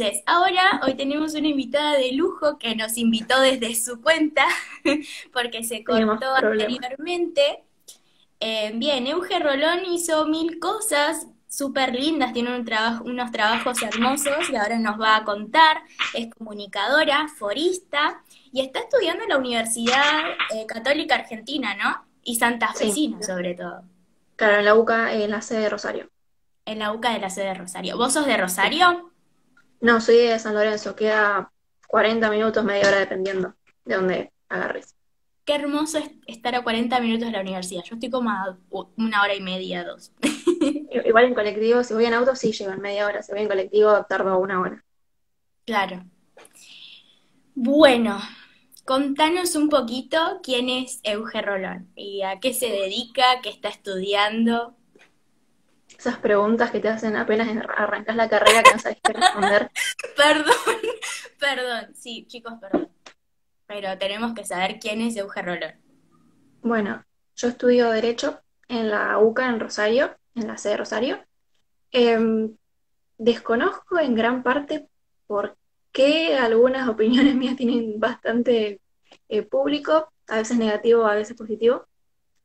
Entonces, ahora hoy tenemos una invitada de lujo que nos invitó desde su cuenta porque se cortó anteriormente. Eh, bien, Euge Rolón hizo mil cosas súper lindas, tiene un trabajo, unos trabajos hermosos y ahora nos va a contar. Es comunicadora, forista y está estudiando en la Universidad eh, Católica Argentina, ¿no? Y Santa sí. sobre todo. Claro, en la UCA, en la sede de Rosario. En la UCA de la sede de Rosario. ¿Vos sos de Rosario? No, soy de San Lorenzo, queda 40 minutos, media hora dependiendo de dónde agarres. Qué hermoso es estar a 40 minutos de la universidad. Yo estoy como a una hora y media, dos. Igual en colectivo, si voy en auto, sí llevan media hora. Si voy en colectivo, tardo una hora. Claro. Bueno, contanos un poquito quién es Euge Rolón y a qué se dedica, qué está estudiando. Esas preguntas que te hacen apenas arrancas la carrera que no sabes qué responder. perdón, perdón, sí, chicos, perdón. Pero tenemos que saber quién es Euge Rolón. Bueno, yo estudio Derecho en la UCA en Rosario en la sede de Rosario. Em, desconozco en gran parte por qué algunas opiniones mías tienen bastante eh, público, a veces negativo, a veces positivo,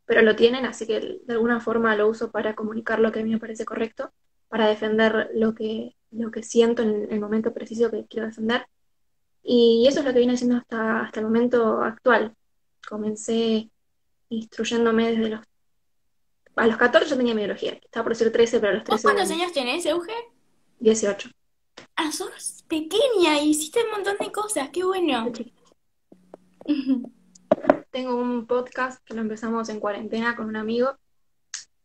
pero lo tienen, así que de alguna forma lo uso para comunicar lo que a mí me parece correcto, para defender lo que, lo que siento en el momento preciso que quiero defender. Y eso es lo que vine haciendo hasta, hasta el momento actual. Comencé instruyéndome desde los a los 14 yo tenía biología. Estaba por decir 13, pero a los 13. cuántos años tenés, Euge? 18. Ah, sos pequeña y hiciste un montón de cosas. Qué bueno. Tengo un podcast que lo empezamos en cuarentena con un amigo.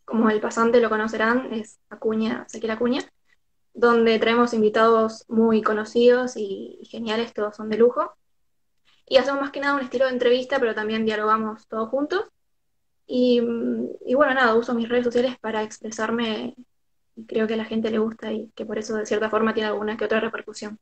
Como el pasante lo conocerán, es Acuña, Sequiel Acuña, donde traemos invitados muy conocidos y geniales, todos son de lujo. Y hacemos más que nada un estilo de entrevista, pero también dialogamos todos juntos. Y, bueno, nada, uso mis redes sociales para expresarme y creo que a la gente le gusta y que por eso de cierta forma tiene alguna que otra repercusión.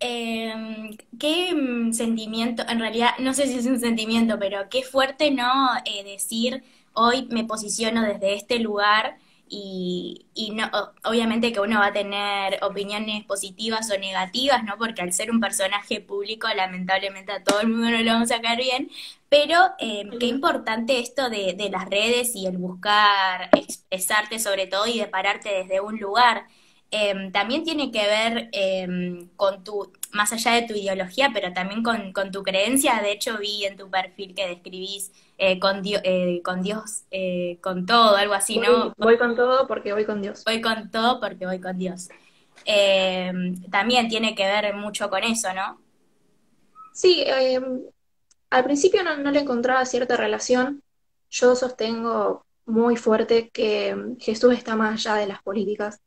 Em, ¿Qué mm, sentimiento, en realidad no sé si es un sentimiento, pero qué fuerte, ¿no? Eh, decir, hoy me posiciono desde este lugar y, y no, obviamente que uno va a tener opiniones positivas o negativas, ¿no? Porque al ser un personaje público, lamentablemente a todo el mundo no lo vamos a sacar bien, pero eh, qué importante esto de, de, las redes y el buscar expresarte sobre todo y de pararte desde un lugar. Em, también tiene que ver em, con tu, más allá de tu ideología, pero también con, con, tu creencia. De hecho, vi en tu perfil que describís eh, con, eh, con Dios, eh, con todo, algo así, ¿no? Voy con todo porque voy con Dios. Voy con todo porque voy con Dios. Em, también tiene que ver mucho con eso, ¿no? Sí, al principio no, no le encontraba cierta relación. Yo sostengo muy fuerte que Jesús está más allá de las políticas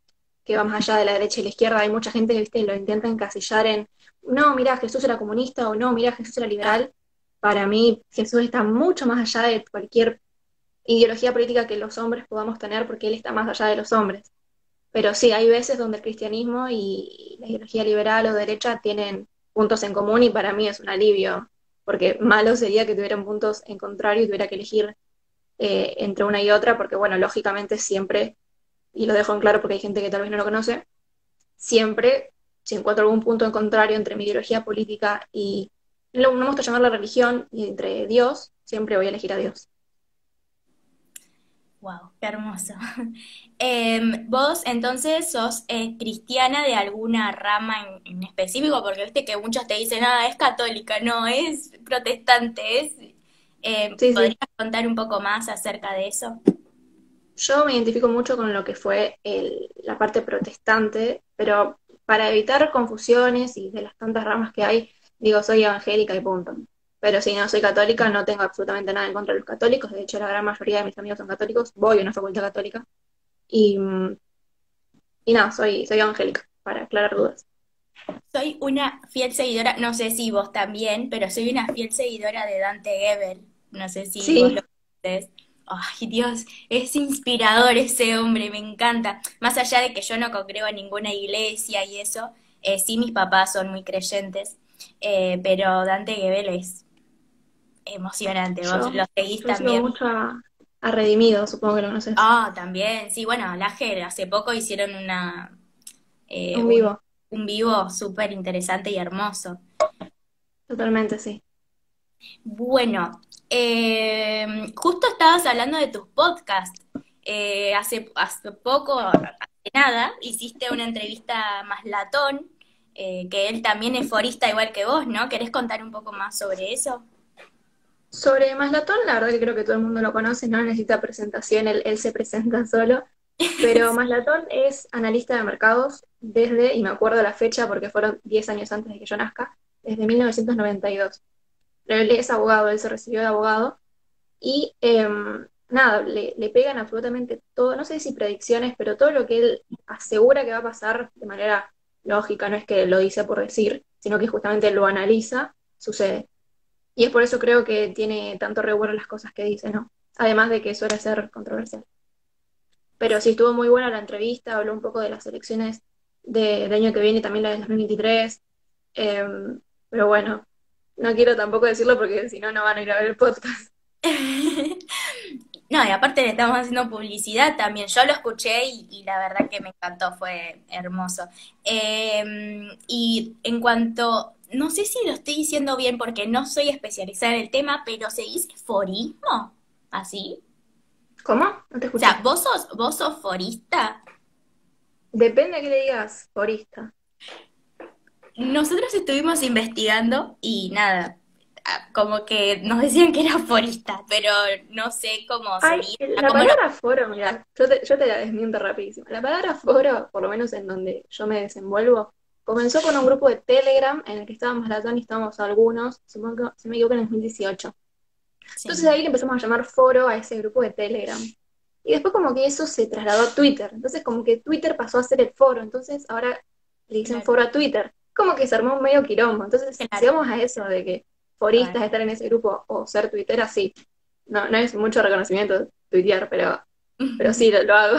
que va más allá de la derecha y la izquierda. Hay mucha gente que lo intenta encasillar en, no, mira, Jesús era comunista o no, mira, Jesús era liberal. Para mí, Jesús está mucho más allá de cualquier ideología política que los hombres podamos tener, porque Él está más allá de los hombres. Pero sí, hay veces donde el cristianismo y la ideología liberal o derecha tienen puntos en común y para mí es un alivio, porque malo sería que tuvieran puntos en contrario y tuviera que elegir eh, entre una y otra, porque bueno, lógicamente siempre y lo dejo en claro porque hay gente que tal vez no lo conoce, siempre, si encuentro algún punto en contrario entre mi ideología política y, no me gusta llamar la religión, y entre Dios, siempre voy a elegir a Dios. Wow, qué hermoso. Em, vos entonces sos eh, cristiana de alguna rama en, específico, porque viste que muchos te dicen, ah, es católica, no, es protestante, es... Eh, ¿Podrías contar un poco más acerca de eso? Yo me identifico mucho con lo que fue la parte protestante, pero para evitar confusiones y de las tantas ramas que hay, digo, soy evangélica y punto. Pero si no soy católica, no tengo absolutamente nada en contra de los católicos. De hecho, la gran mayoría de mis amigos son católicos. Voy a una facultad católica. Y, y nada, soy, soy evangélica, para aclarar dudas. Soy una fiel seguidora, no sé si vos también, pero soy una fiel seguidora de Dante Gebel. No sé si vos lo conoces. Ay, Dios, es inspirador ese hombre, me encanta. Más allá de que yo no congrego en ninguna iglesia y eso, eh, sí mis papás son muy creyentes, eh, pero Dante Gebel es emocionante. Vos lo seguís también. mucho a, Redimido, supongo que lo conoces. Ah, también, sí, bueno, la GER hace poco hicieron una eh, Un vivo. un vivo súper interesante y hermoso. Totalmente, sí. Bueno, eh, justo estabas hablando de tus podcasts. Eh, hace, hace poco, hace nada, hiciste una entrevista a Maslatón, eh, que él también es forista igual que vos, ¿no? ¿Querés contar un poco más sobre eso? Sobre Maslatón, la verdad que creo que todo el mundo lo conoce, no necesita presentación, él, él se presenta solo. Pero Maslatón es analista de mercados desde, y me acuerdo la fecha porque fueron 10 años antes de que yo nazca, desde 1992. Él es abogado, él se recibió de abogado y em, nada, le, le pegan absolutamente todo, no sé si predicciones, pero todo lo que él asegura que va a pasar de manera lógica, no es que lo dice por decir, sino que justamente lo analiza, sucede. Y es por eso creo que tiene tanto revuelo las cosas que dice, ¿no? Además de que suele ser controversial. Pero sí estuvo muy buena la entrevista, habló un poco de las elecciones de- del año que viene y también la del 2023. Em, pero bueno, no quiero tampoco decirlo porque si no, no van a ir a ver el podcast. No, y aparte le estamos haciendo publicidad también. Yo lo escuché y, y la verdad que me encantó, fue hermoso. Eh, y en cuanto, no sé si lo estoy diciendo bien porque no soy especializada en el tema, pero ¿se dice forismo? ¿Así? ¿Cómo? No te O sea, escuché. ¿vos sos, vos sos forista? Depende de qué le digas, forista. Nosotros estuvimos investigando y nada, ah, como que nos decían que era forista, pero no sé cómo Ay, sería, la cómo lo... palabra foro, mira, yo te, yo te la desmiento rapidísimo. La palabra foro, por lo menos en donde yo me desenvuelvo, comenzó con un grupo de Telegram en el que estábamos Latón y estábamos algunos, supongo que, si me equivoco, en el 2018. Entonces Sí, ahí le empezamos a llamar foro a ese grupo de Telegram. Y después como que eso se trasladó a Twitter. Entonces como que Twitter pasó a ser el foro. Entonces ahora le dicen claro, foro a Twitter. Como que se armó un medio quilombo. Entonces, si claro, vamos a eso de que foristas estar en ese grupo o ser tuitera, sí. No, no es mucho reconocimiento tuitear, pero, pero sí, lo, lo hago.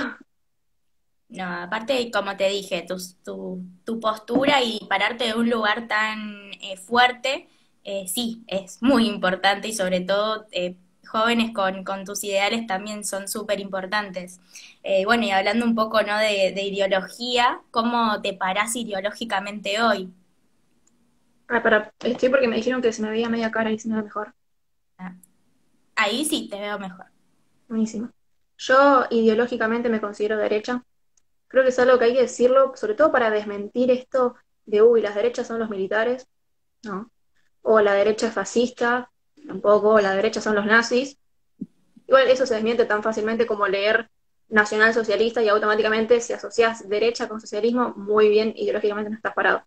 No, aparte, como te dije, tu, tu, tu postura y pararte de un lugar tan eh, fuerte, eh, sí, es muy importante y sobre todo eh, jóvenes con, con tus ideales también son súper importantes. Eh, bueno, y hablando un poco, ¿no? de, de ideología, ¿cómo te parás ideológicamente hoy? Ah, para, estoy porque me dijeron que se me veía media cara y se me ve mejor. Ah, Ahí sí te veo mejor. Buenísimo. Yo ideológicamente me considero derecha. Creo que es algo que hay que decirlo, sobre todo para desmentir esto de, uy, las derechas son los militares, ¿no? O la derecha es fascista, tampoco, o la derecha son los nazis. Igual eso se desmiente tan fácilmente como leer nacionalsocialista y automáticamente si asocias derecha con socialismo, muy bien, ideológicamente no estás parado.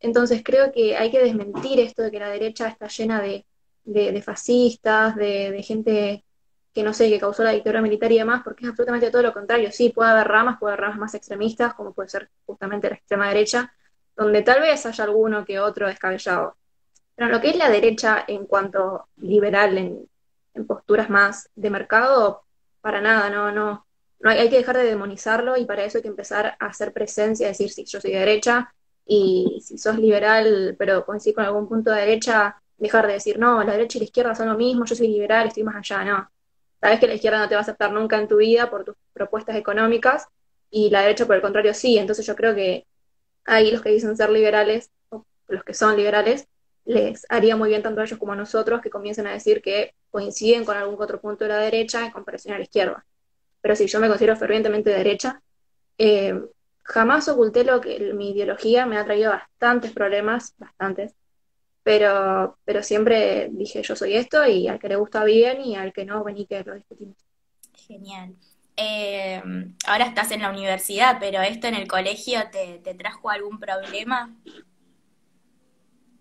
Entonces creo que hay que desmentir esto de que la derecha está llena de, de, fascistas, de, gente que no sé, que causó la dictadura militar y demás, porque es absolutamente todo lo contrario. Sí, puede haber ramas, puede haber ramas más extremistas, como puede ser justamente la extrema derecha, donde tal vez haya alguno que otro descabellado. Pero lo que es la derecha en cuanto liberal, en, en posturas más de mercado, para nada, no, no, no hay, que dejar de demonizarlo y para eso hay que empezar a hacer presencia, decir, sí, yo soy de derecha, y si sos liberal, pero coincidís con algún punto de derecha, dejar de decir, no, la derecha y la izquierda son lo mismo, yo soy liberal, estoy más allá, no. Sabes que la izquierda no te va a aceptar nunca en tu vida por tus propuestas económicas y la derecha, por el contrario, sí. Entonces yo creo que ahí los que dicen ser liberales, o los que son liberales, les haría muy bien tanto a ellos como a nosotros que comiencen a decir que coinciden con algún otro punto de la derecha en comparación a la izquierda. Pero sí, yo me considero fervientemente de derecha. Eh, jamás oculté lo que mi ideología me ha traído bastantes problemas, bastantes, pero, pero siempre dije yo soy esto y al que le gusta bien y al que no, vení que lo discutimos. Genial. Eh, ahora estás en la universidad, pero esto en el colegio te, te trajo algún problema?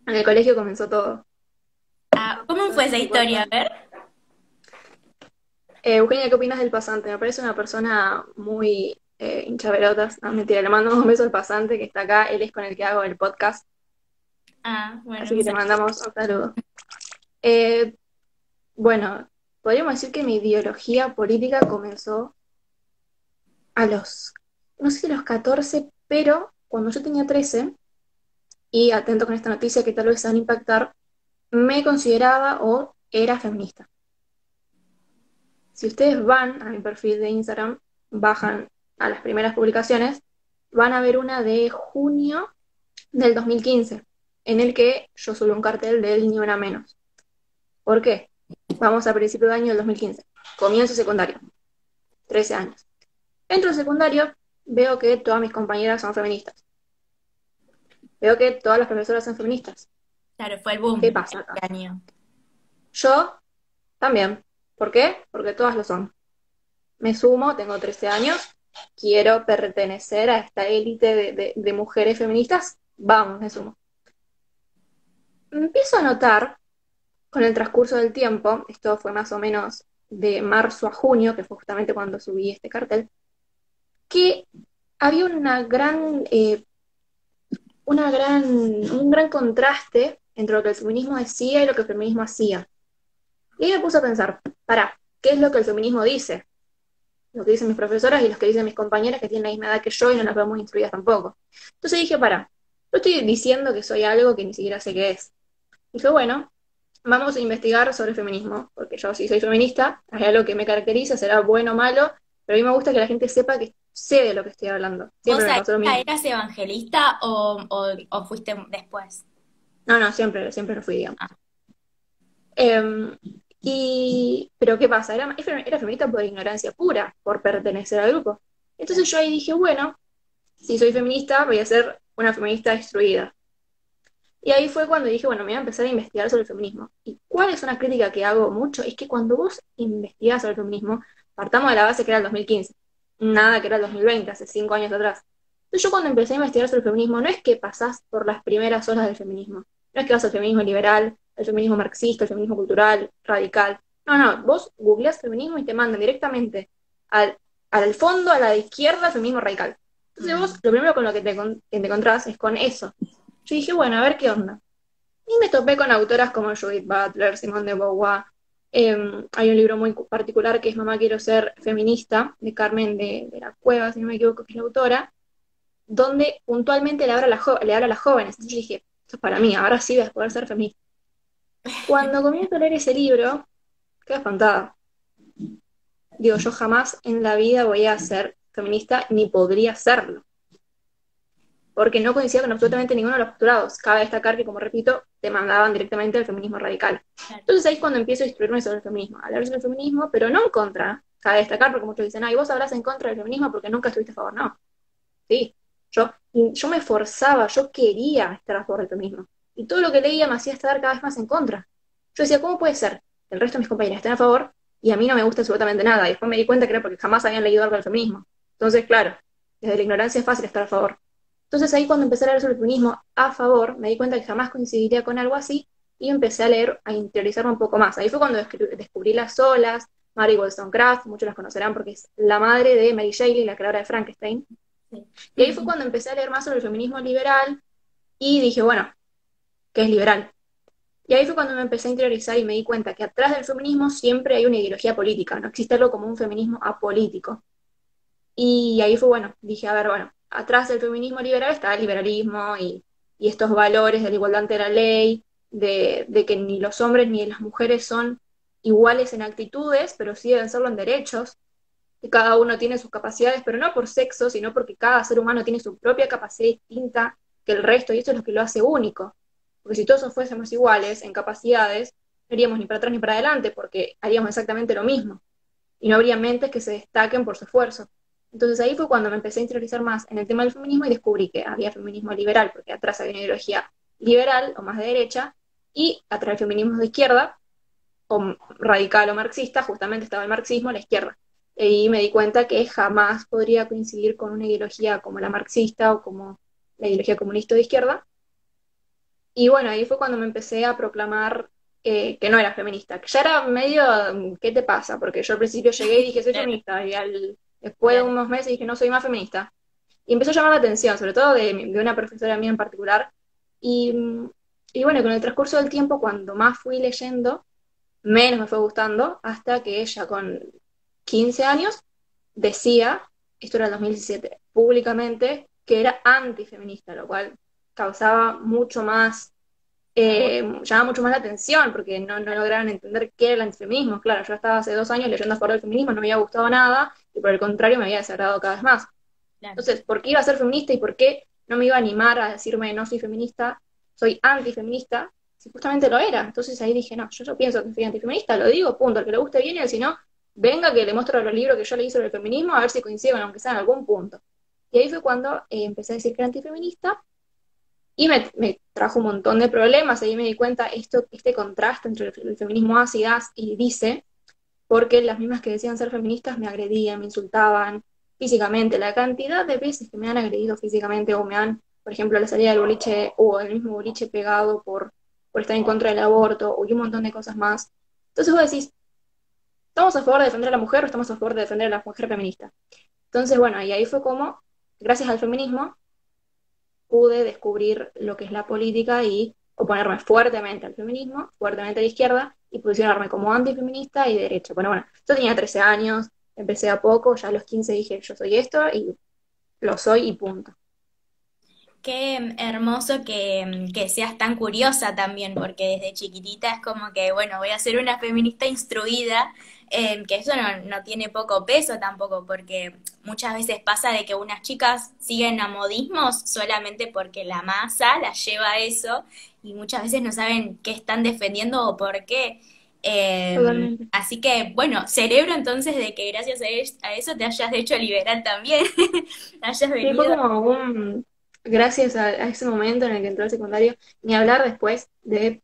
En el colegio comenzó todo. Ah, ¿cómo fue esa historia? A ver. Eh, Eugenia, ¿qué opinas del pasante? Me parece una persona muy eh, hinchapelotas. No, mentira, le mando un beso al pasante que está acá. Él es con el que hago el podcast. Ah, bueno, Así que te mandamos un saludo. Eh, bueno, podríamos decir que mi ideología política comenzó a los, no sé si a los 14, pero cuando yo tenía 13, y atento con esta noticia que tal vez se van a impactar, me consideraba o era feminista. Si ustedes van a mi perfil de Instagram, bajan a las primeras publicaciones, van a ver una de junio del 2015, en el que yo subo un cartel del Ni Una Menos. ¿Por qué? Vamos a principio de año del 2015. Comienzo secundario. 13 años. Entro al secundario, veo que todas mis compañeras son feministas. Veo que todas las profesoras son feministas. Claro, fue el boom. ¿Qué pasa acá? año. Yo también. ¿Por qué? Porque todas lo son. Me sumo, tengo 13 años, quiero pertenecer a esta élite de, mujeres feministas. Vamos, me sumo. Empiezo a notar con el transcurso del tiempo, esto fue más o menos de marzo a junio, que fue justamente cuando subí este cartel, que había una gran, eh, una gran, un gran contraste entre lo que el feminismo decía y lo que el feminismo hacía. Y me puse a pensar, pará, ¿qué es lo que el feminismo dice? Lo que dicen mis profesoras y lo que dicen mis compañeras que tienen la misma edad que yo y no las veo muy instruidas tampoco. Entonces dije, pará, yo estoy diciendo que soy algo que ni siquiera sé qué es. Dije, bueno, vamos a investigar sobre feminismo, porque yo si soy feminista, hay algo que me caracteriza, será bueno o malo, pero a mí me gusta que la gente sepa que sé de lo que estoy hablando. ¿Vos Siempre me pasó lo mismo. eras evangelista o, o, o fuiste después? No, no, siempre, siempre lo fui, digamos. Ah. Em, y, pero ¿qué pasa? Era, era feminista por ignorancia pura, por pertenecer al grupo. Entonces yo ahí dije, bueno, si soy feminista, voy a ser una feminista instruida. Y ahí fue cuando dije, bueno, me voy a empezar a investigar sobre el feminismo. ¿Y cuál es una crítica que hago mucho? Es que cuando vos investigás sobre el feminismo, partamos de la base que era el 2015, nada que era el 2020, hace cinco años atrás. Entonces yo cuando empecé a investigar sobre el feminismo, no es que pasás por las primeras olas del feminismo, no es que vas al feminismo liberal, el feminismo marxista, el feminismo cultural, radical. No, no, vos googleás feminismo y te mandan directamente al, al fondo, a la izquierda, feminismo radical. Entonces vos lo primero con lo que te, te encontrás es con eso. Yo dije, bueno, a ver qué onda. Y me topé con autoras como Judith Butler, Simone de Beauvoir. Eh, hay un libro muy particular que es Mamá quiero ser feminista, de Carmen de, la Cueva, si no me equivoco, que es la autora, donde puntualmente le habla a, las jóvenes. Entonces yo dije, esto es para mí, ahora sí voy a poder ser feminista. Cuando comienzo a leer ese libro, quedé espantada. Digo, yo jamás en la vida voy a ser feminista, ni podría serlo. Porque no coincidía con absolutamente ninguno de los postulados. Cabe destacar que, como repito, te mandaban directamente al feminismo radical. Entonces ahí es cuando empiezo a instruirme sobre el feminismo, a hablar sobre el feminismo, pero no en contra. Cabe destacar, porque muchos dicen, ay, vos hablas en contra del feminismo porque nunca estuviste a favor. No. Sí. Yo, yo me forzaba, yo quería estar a favor del feminismo. Y todo lo que leía me hacía estar cada vez más en contra. Yo decía, ¿cómo puede ser el resto de mis compañeras estén a favor y a mí no me gusta absolutamente nada? Y después me di cuenta que era porque jamás habían leído algo del feminismo. Entonces, claro, desde la ignorancia es fácil estar a favor. Entonces ahí cuando empecé a leer sobre el feminismo a favor, me di cuenta que jamás coincidiría con algo así y empecé a leer, a interiorizarme un poco más. Ahí fue cuando descubrí, descubrí las olas, Mary Wollstonecraft, muchos las conocerán porque es la madre de Mary Shelley, la creadora de Frankenstein. Sí. Y ahí fue cuando empecé a leer más sobre el feminismo liberal y dije, bueno, ¿qué es liberal? Y ahí fue cuando me empecé a interiorizar y me di cuenta que atrás del feminismo siempre hay una ideología política, no existe algo como un feminismo apolítico. Y ahí fue bueno, dije, a ver, bueno, atrás del feminismo liberal está el liberalismo y, y estos valores de la igualdad ante la ley, de, de que ni los hombres ni las mujeres son iguales en actitudes, pero sí deben serlo en derechos, que cada uno tiene sus capacidades, pero no por sexo, sino porque cada ser humano tiene su propia capacidad distinta que el resto, y eso es lo que lo hace único. Porque si todos fuésemos iguales en capacidades, no iríamos ni para atrás ni para adelante, porque haríamos exactamente lo mismo. Y no habría mentes que se destaquen por su esfuerzo. Entonces ahí fue cuando me empecé a interiorizar más en el tema del feminismo y descubrí que había feminismo liberal, porque atrás había una ideología liberal o más de derecha, y atrás del feminismo de izquierda, o radical o marxista, justamente estaba el marxismo, la izquierda. Y me di cuenta que jamás podría coincidir con una ideología como la marxista o como la ideología comunista de izquierda. Y bueno, ahí fue cuando me empecé a proclamar eh, que no era feminista, que ya era medio, ¿qué te pasa? Porque yo al principio llegué y dije, soy feminista, y al, después de unos meses dije, no soy más feminista. Y empezó a llamar la atención, sobre todo de, de una profesora mía en particular. Y, y bueno, con el transcurso del tiempo, cuando más fui leyendo, menos me fue gustando, hasta que ella con 15 años decía, esto era el 2017, públicamente, que era antifeminista, lo cual causaba mucho más, eh, llamaba mucho más la atención, porque no, no lograron entender qué era el antifeminismo. Claro, yo estaba hace dos años leyendo a favor del feminismo, no me había gustado nada, y por el contrario me había desagradado cada vez más. Entonces, ¿por qué iba a ser feminista y por qué no me iba a animar a decirme no soy feminista, soy antifeminista? Si justamente lo era. Entonces ahí dije, no, yo, yo pienso que soy antifeminista, lo digo, punto, al que le guste bien y al si no, venga que le muestro los libros que yo leí sobre el feminismo a ver si coinciden, aunque sea en algún punto. Y ahí fue cuando eh, empecé a decir que era antifeminista y me, trajo un montón de problemas. Ahí me di cuenta esto, este contraste entre el, feminismo así y dice, porque las mismas que decían ser feministas me agredían, me insultaban físicamente. La cantidad de veces que me han agredido físicamente o me han, por ejemplo, la salida del boliche o el mismo boliche pegado por, por estar en contra del aborto y un montón de cosas más. Entonces vos decís, ¿estamos a favor de defender a la mujer o estamos a favor de defender a la mujer feminista? Entonces, bueno, y ahí fue como, gracias al feminismo, pude descubrir lo que es la política y oponerme fuertemente al feminismo, fuertemente a la izquierda, y posicionarme como antifeminista y derecha. Bueno, bueno, yo tenía 13 años, empecé a poco, ya a los 15 dije yo soy esto y lo soy y punto. Qué hermoso que, que, seas tan curiosa también, porque desde chiquitita es como que, bueno, voy a ser una feminista instruida que eso no, tiene poco peso tampoco, porque muchas veces pasa de que unas chicas siguen a modismos solamente porque la masa las lleva a eso y muchas veces no saben qué están defendiendo o por qué. Em, así que, bueno, cerebro entonces de que gracias a eso te hayas hecho liberal también. hayas venido. fue como un, gracias a, a, ese momento en el que entró el secundario, ni hablar después de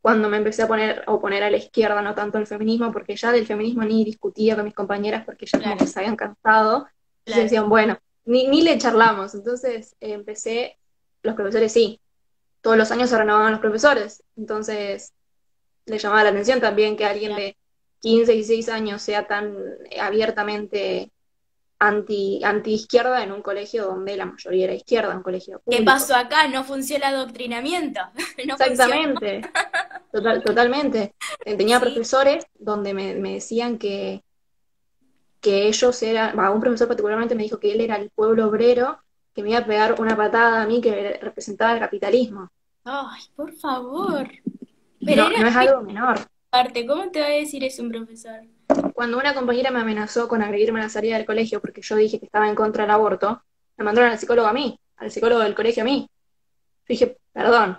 cuando me empecé a poner a oponer a la izquierda, no tanto al feminismo, porque ya del feminismo ni discutía con mis compañeras porque ya como que se habían cansado. Y decían, bueno, ni, ni le charlamos. Entonces eh, empecé, los profesores sí, todos los años se renovaban los profesores. Entonces le llamaba la atención también que alguien de 15, 16 años sea tan abiertamente anti, anti izquierda en un colegio donde la mayoría era izquierda, un colegio ¿Qué pasó acá? No funciona el adoctrinamiento. Exactamente, totalmente. Eh, tenía profesores donde me, decían que, que ellos eran, un profesor particularmente me dijo que él era el pueblo obrero, que me iba a pegar una patada a mí que representaba el capitalismo. Ay, por favor. Pero no, es algo menor. ¿Cómo te va a decir eso un profesor? Cuando una compañera me amenazó con agredirme a la salida del colegio porque yo dije que estaba en contra del aborto, me mandaron al psicólogo a mí, al psicólogo del colegio a mí. Yo dije, perdón,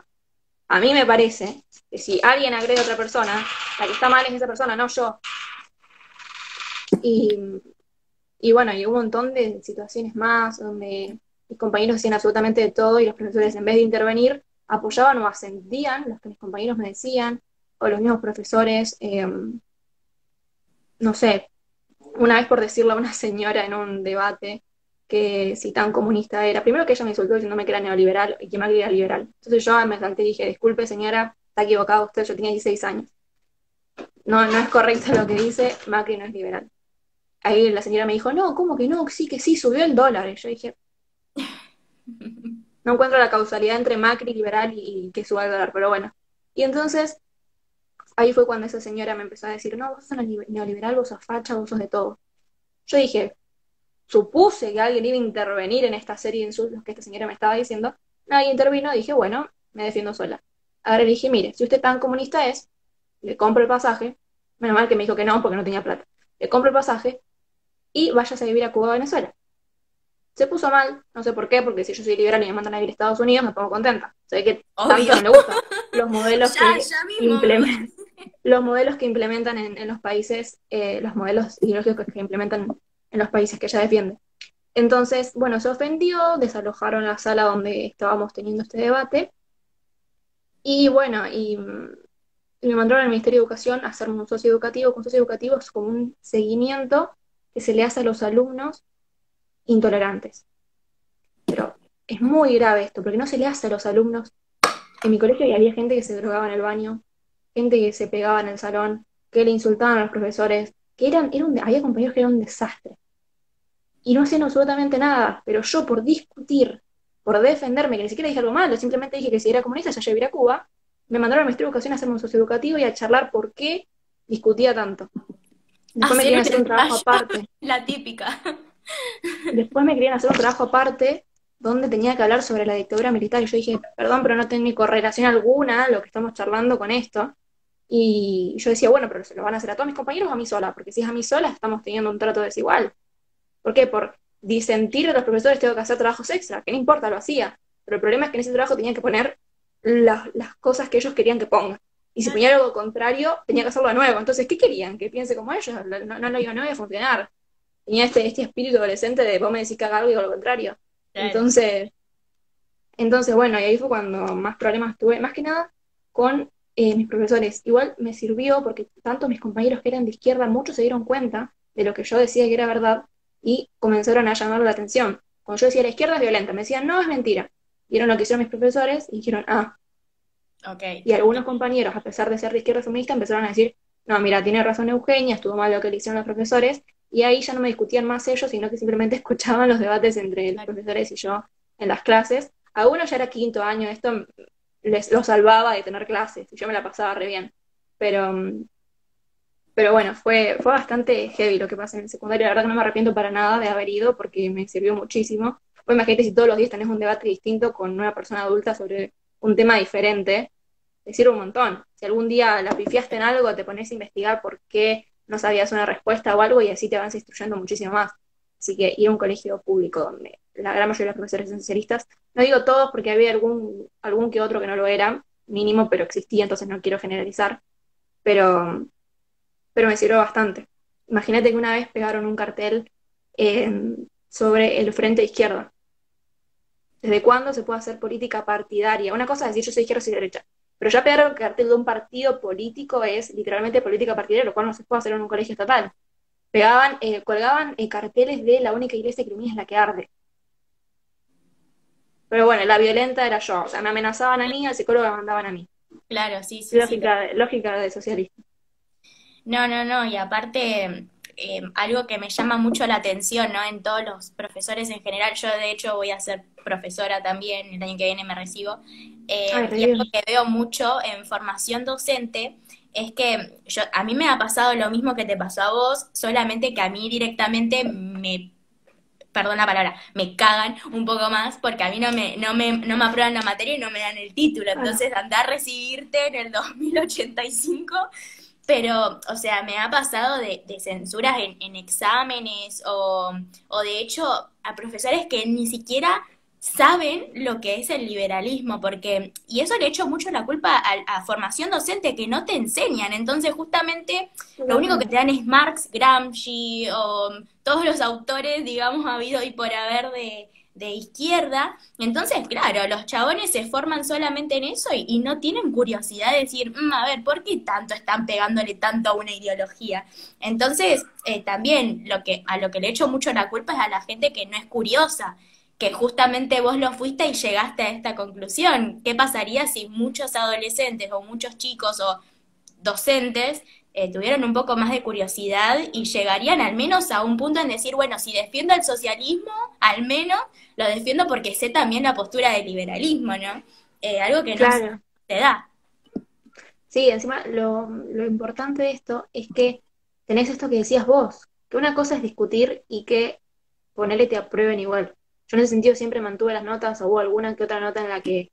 a mí me parece si alguien agrede a otra persona, la que está mal es esa persona, no yo. Y, bueno, y hubo un montón de situaciones más donde mis compañeros hacían absolutamente de todo y los profesores en vez de intervenir apoyaban o ascendían los que mis compañeros me decían, o los mismos profesores. Eh, no sé, una vez por decirle a una señora en un debate que si tan comunista era, primero que ella me insultó diciéndome que era neoliberal y que Macri era liberal. Entonces yo me salté y dije, disculpe señora, está equivocado usted, yo tenía 16 años. No, no es correcto lo que dice, Macri no es liberal. Ahí la señora me dijo, no, ¿cómo que no? Sí, que sí, subió el dólar. Y yo dije, no encuentro la causalidad entre Macri liberal y, y que suba el dólar, pero bueno. Y entonces ahí fue cuando esa señora me empezó a decir, no, vos sos neoliberal, vos sos facha, vos sos de todo. Yo dije, supuse que alguien iba a intervenir en esta serie de insultos que esta señora me estaba diciendo, nadie intervino, dije, bueno, me defiendo sola. Ahora le dije, mire, si usted tan comunista es, le compro el pasaje, menos mal que me dijo que no porque no tenía plata, le compro el pasaje y váyase a vivir a Cuba o Venezuela. Se puso mal, no sé por qué, porque si yo soy liberal y me mandan a ir a Estados Unidos, me pongo contenta. sé que tanto no me gustan los modelos que implementan los modelos que implementan en, los países, eh, los modelos ideológicos que implementan en los países que ella defiende. Entonces, bueno, se ofendió, desalojaron la sala donde estábamos teniendo este debate. Y bueno, y, me mandaron al Ministerio de Educación a hacer un socio educativo. Un socio educativo es como un seguimiento que se le hace a los alumnos intolerantes. Pero es muy grave esto, porque no se le hace a los alumnos. En mi colegio había gente que se drogaba en el baño, gente que se pegaba en el salón, que le insultaban a los profesores, que eran, había compañeros que eran un desastre. Y no hacían absolutamente nada, pero yo por discutir, por defenderme, que ni siquiera dije algo malo, simplemente dije que si era comunista ya llevaría a Cuba, me mandaron a Ministerio de Educación a hacer un socioeducativo y a charlar por qué discutía tanto. Después me querían hacer un trabajo aparte. La típica. Después me querían hacer un trabajo aparte donde tenía que hablar sobre la dictadura militar y yo dije, perdón, pero no tengo correlación alguna lo que estamos charlando con esto. Y yo decía, bueno, pero se lo van a hacer a todos mis compañeros o a mí sola, porque si es a mí sola estamos teniendo un trato desigual. ¿Por qué? Por disentir de los profesores tengo que hacer trabajos extra, que no importa, lo hacía. Pero el problema es que en ese trabajo tenía que poner las, cosas que ellos querían que ponga. Y si ponía algo contrario, tenía que hacerlo de nuevo. Entonces, ¿qué querían? Que piense como ellos. No, no, no, iba, a funcionar. Tenía este, este espíritu adolescente de vos me decís que haga algo y digo lo contrario. Entonces, entonces, bueno, y ahí fue cuando más problemas tuve, más que nada con eh, mis profesores. Igual me sirvió porque tanto mis compañeros que eran de izquierda, muchos se dieron cuenta de lo que yo decía que era verdad y comenzaron a llamar la atención. Cuando yo decía la izquierda es violenta, me decían, no, es mentira. Vieron lo que hicieron mis profesores y dijeron, ah. Okay. Y algunos compañeros, a pesar de ser de izquierda feminista, empezaron a decir, no, mira, tiene razón Eugenia, estuvo mal lo que le hicieron los profesores, y ahí ya no me discutían más ellos, sino que simplemente escuchaban los debates entre los profesores y yo en las clases. Algunos ya era quinto año, esto les lo salvaba de tener clases, y yo me la pasaba re bien. Pero, pero bueno, fue, fue bastante heavy lo que pasa en el secundario, la verdad que no me arrepiento para nada de haber ido, porque me sirvió muchísimo. Pues imagínate si todos los días tenés un debate distinto con una persona adulta sobre un tema diferente, te sirve un montón. Si algún día la pifiaste en algo, te pones a investigar por qué no sabías una respuesta o algo y así te vas instruyendo muchísimo más. Así que ir a un colegio público donde la gran mayoría de los profesores son socialistas, no digo todos porque había algún, algún que otro que no lo era, mínimo, pero existía, entonces no quiero generalizar, pero, pero me sirvió bastante. Imagínate que una vez pegaron un cartel sobre el frente izquierda. ¿Desde cuándo se puede hacer política partidaria? Una cosa es decir yo soy izquierda, soy derecha. Pero ya pegar el cartel de un partido político es literalmente política partidaria, lo cual no se puede hacer en un colegio estatal. Pegaban, eh, colgaban eh, carteles de la única iglesia que es la que arde. Pero bueno, la violenta era yo. O sea, me amenazaban a mí, al psicólogo me mandaban a mí. Claro, sí, sí. Lógica, lógica de socialista. No, no, no. Y aparte, eh, algo que me llama mucho la atención, ¿no? En todos los profesores en general, yo de hecho voy a ser profesora también, el año que viene me recibo, eh, y algo que veo mucho en formación docente es que yo, a mí me ha pasado lo mismo que te pasó a vos, solamente que a mí directamente me perdón la palabra, me cagan un poco más porque a mí no me, no me, no me aprueban la materia y no me dan el título. Entonces, andar a recibirte en el 2085 pero, o sea, me ha pasado de, censuras en, exámenes o, de hecho a profesores que ni siquiera saben lo que es el liberalismo, porque, y eso le echo mucho la culpa a, formación docente que no te enseñan, entonces justamente lo único que te dan es Marx, Gramsci o todos los autores, digamos, ha habido y por haber de, de izquierda. Entonces, claro, los chabones se forman solamente en eso y, no tienen curiosidad de decir, mm, a ver, ¿por qué tanto están pegándole tanto a una ideología? Entonces, eh, también lo que, a lo que le echo mucho la culpa es a la gente que no es curiosa que justamente vos lo fuiste y llegaste a esta conclusión. ¿Qué pasaría si muchos adolescentes o muchos chicos o docentes eh, tuvieran un poco más de curiosidad y llegarían al menos a un punto en decir, bueno, si defiendo el socialismo, al menos lo defiendo porque sé también la postura del liberalismo, ¿no? Eh, algo que no se te da. Sí, encima lo, lo importante de esto es que tenés esto que decías vos, que una cosa es discutir y que ponerle te aprueben igual. Yo en ese sentido siempre mantuve las notas, o hubo alguna que otra nota en la que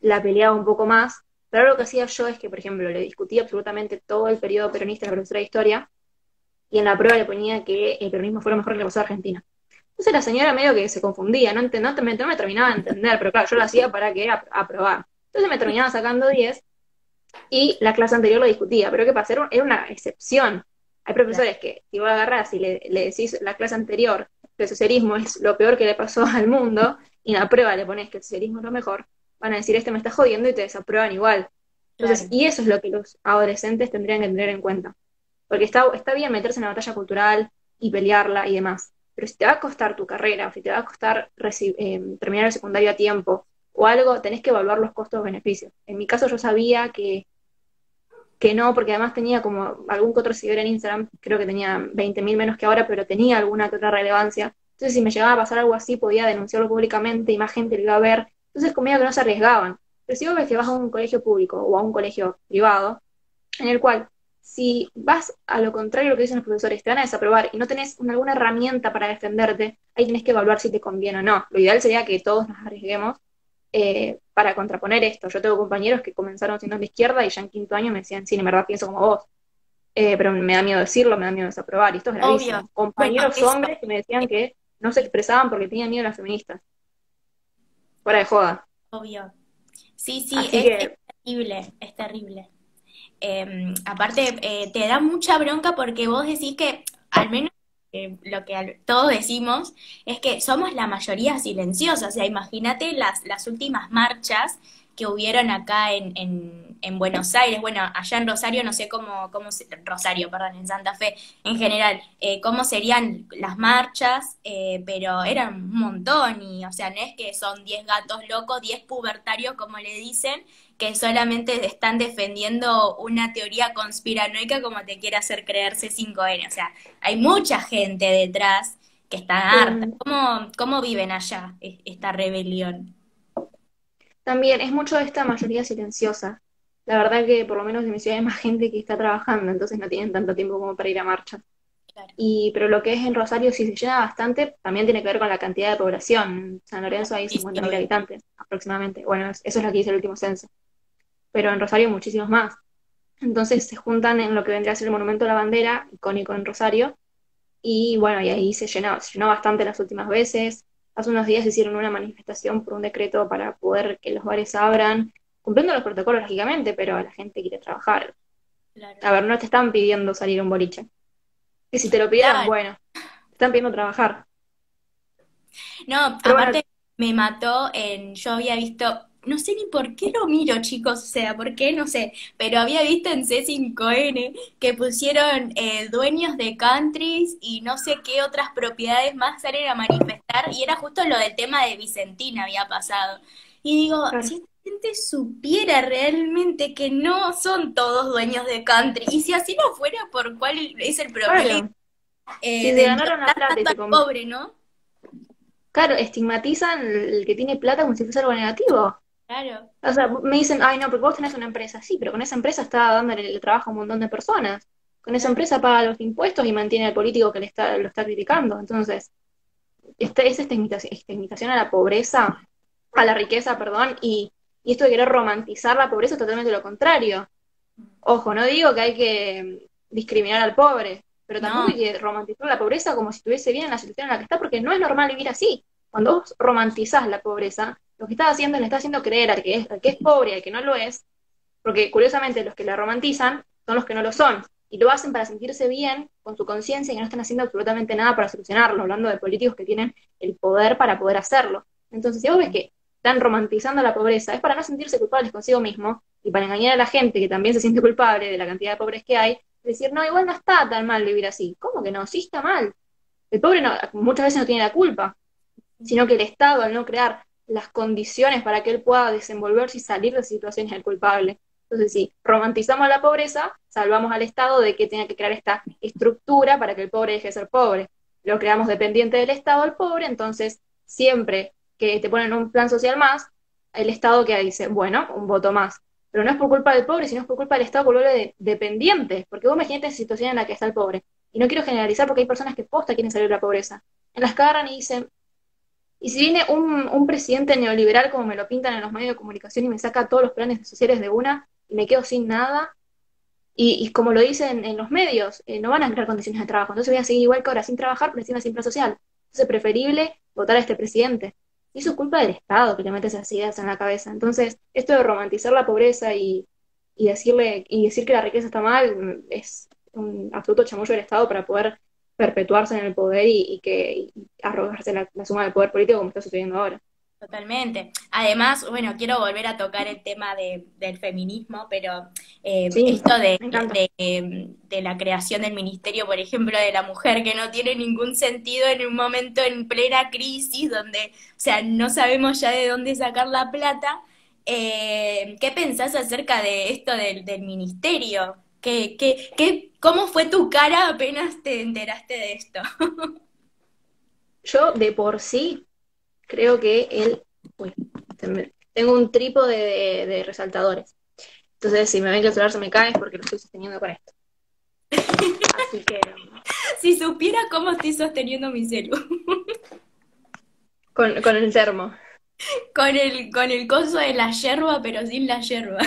la peleaba un poco más, pero lo que hacía yo es que, por ejemplo, le discutía absolutamente todo el periodo peronista a la profesora de historia, y en la prueba le ponía que el peronismo fue lo mejor que le pasó a Argentina. Entonces la señora medio que se confundía, no, no, no, me terminaba de entender, pero claro, yo lo hacía para que aprobar. Entonces me terminaba sacando 10 y la clase anterior lo discutía, pero ¿qué pasa? Era, una excepción. Hay profesores que si vos agarrás y le, le, decís la clase anterior que el socialismo es lo peor que le pasó al mundo y en la prueba le pones que el socialismo es lo mejor, van a decir, este me está jodiendo y te desaprueban igual. Entonces, y eso es lo que los adolescentes tendrían que tener en cuenta. Porque está, está bien meterse en la batalla cultural y pelearla y demás, pero si te va a costar tu carrera, o si te va a costar eh, terminar el secundario a tiempo o algo, tenés que evaluar los costos-beneficios. En mi caso yo sabía que, que no, porque además tenía como algún que otro seguidor en Instagram, creo que tenía 20.000 menos que ahora, pero tenía alguna que otra relevancia. Entonces si me llegaba a pasar algo así, podía denunciarlo públicamente y más gente lo iba a ver entonces, conmigo que no se arriesgaban. Pero si vos ves que vas a un colegio público o a un colegio privado, en el cual si vas a lo contrario de lo que dicen los profesores, te van a desaprobar y no tenés alguna herramienta para defenderte, ahí tenés que evaluar si te conviene o no. Lo ideal sería que todos nos arriesguemos eh, para contraponer esto. Yo tengo compañeros que comenzaron siendo de izquierda y ya en quinto año me decían, sí, en verdad pienso como vos. Eh, pero me da miedo decirlo, me da miedo desaprobar, y esto es gravísimo. Compañeros hombres que me decían que no se expresaban porque tenían miedo a las feministas. Fuera de joda. Obvio. Sí, sí, es, terrible, es terrible. Em, aparte, eh, te da mucha bronca porque vos decís que, al menos eh, lo que todos decimos, es que somos la mayoría silenciosa. O sea, imagínate las, las últimas marchas que hubieron acá en, en, Buenos Aires, bueno, allá en Rosario, no sé cómo, cómo Rosario, perdón, en Santa Fe, en general, eh, cómo serían las marchas, eh, pero eran un montón, y o sea, no es que son 10 gatos locos, 10 pubertarios, como le dicen, que solamente están defendiendo una teoría conspiranoica como te quiere hacer creerse 5N, o sea, hay mucha gente detrás que está harta. ¿Cómo, cómo viven allá esta rebelión? También es mucho de esta mayoría silenciosa. La verdad que por lo menos en mi ciudad hay más gente que está trabajando, entonces no tienen tanto tiempo como para ir a marcha. Y, pero lo que es en Rosario sí se llena bastante, también tiene que ver con la cantidad de población. En San Lorenzo hay 50.000 habitantes aproximadamente. Bueno, eso es lo que dice el último censo. Pero en Rosario muchísimos más. Entonces se juntan en lo que vendría a ser el Monumento a la Bandera, icónico en Rosario. Y bueno, y ahí se llenó, se llenó bastante las últimas veces. Hace unos días hicieron una manifestación por un decreto para poder que los bares abran, cumpliendo los protocolos, lógicamente, pero la gente quiere trabajar. A ver, no te están pidiendo salir un boliche. Y si te lo pidieran, bueno, te están pidiendo trabajar. No, aparte me mató en, yo había visto no sé ni por qué lo miro, chicos, o sea, por qué, no sé, pero había visto en C5N que pusieron eh, dueños de countries y no sé qué otras propiedades más salen a manifestar, y era justo lo del tema de Vicentina había pasado. Y digo, si la gente supiera realmente que no son todos dueños de country, y si así no fuera, ¿por cuál es el problema? Eh, si de ganaron la plata pobre, ¿no? Claro, estigmatizan el que tiene plata como si fuese algo negativo. Claro. O sea, me dicen, ay, no, porque vos tenés una empresa. Sí, pero con esa empresa está dándole el trabajo a un montón de personas. Con esa empresa paga los impuestos y mantiene al político que le está, lo está criticando. Entonces, esta, es estigmatización a la pobreza, a la riqueza, perdón, y, y esto de querer romantizar la pobreza es totalmente lo contrario. Ojo, no digo que hay que discriminar al pobre, pero tampoco hay que romantizar la pobreza como si estuviese bien en la situación en la que está, porque no es normal vivir así. Cuando vos romantizás la pobreza, lo que estás haciendo le estás haciendo creer al que es, que es pobre y al que no lo es, porque curiosamente los que la romantizan son los que no lo son, y lo hacen para sentirse bien con su conciencia y que no están haciendo absolutamente nada para solucionarlo, hablando de políticos que tienen el poder para poder hacerlo. Entonces, si vos ves que están romantizando la pobreza, es para no sentirse culpables consigo mismo y para engañar a la gente que también se siente culpable de la cantidad de pobres que hay, decir, no, igual no está tan mal vivir así. ¿Cómo que no? Sí está mal. El pobre muchas veces no tiene la culpa, sino que el Estado, al no crear las condiciones para que él pueda desenvolverse y salir de situaciones del culpable. Entonces, si romantizamos la pobreza, salvamos al Estado de que tenga que crear esta estructura para que el pobre deje de ser pobre. Lo creamos dependiente del Estado al pobre, entonces siempre que te ponen un plan social más, el Estado que dice, bueno, un voto más. Pero no es por culpa del pobre, sino es por culpa del Estado por lo de dependiente. Porque vos imagínate esa situación en la que está el pobre. Y no quiero generalizar porque hay personas que posta quieren salir de la pobreza. En las agarran y dicen, y si viene un, un, presidente neoliberal como me lo pintan en los medios de comunicación y me saca todos los planes sociales de una y me quedo sin nada, y, como lo dicen en los medios, eh, no van a crear condiciones de trabajo, entonces voy a seguir igual que ahora sin trabajar, pero sin plan social. Entonces es preferible votar a este presidente. Y es culpa del Estado que le mete esas ideas en la cabeza. Entonces, esto de romantizar la pobreza y, y decirle y decir que la riqueza está mal es un absoluto chamullo del Estado para poder perpetuarse en el poder y, que arrogarse la, suma del poder político como está sucediendo ahora. Totalmente. Además, bueno, quiero volver a tocar el tema del feminismo, pero eh, esto de, de, la creación del ministerio, por ejemplo, de la mujer, que no tiene ningún sentido en un momento en plena crisis, donde, o sea, no sabemos ya de dónde sacar la plata. Eh, ¿Qué pensás acerca de esto del, del ministerio? ¿Qué, qué, qué, ¿Cómo fue tu cara apenas te enteraste de esto? Yo de por sí creo que él, tengo un trípode de, resaltadores. Entonces, si me ven que el celular se me cae es porque lo estoy sosteniendo con esto. Así que. Si supiera cómo estoy sosteniendo mi celu. Con, con el termo. Con el, con el coso de la yerba, pero sin la yerba.